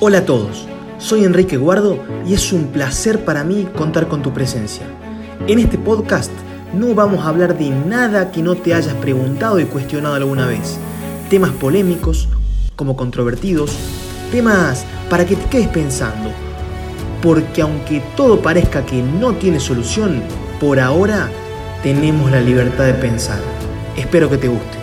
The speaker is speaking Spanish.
Hola a todos, soy Enrique Guardo y es un placer para mí contar con tu presencia. En este podcast no vamos a hablar de nada que no te hayas preguntado y cuestionado alguna vez. Temas polémicos, como controvertidos, temas para que te quedes pensando. Porque aunque todo parezca que no tiene solución, por ahora tenemos la libertad de pensar. Espero que te guste.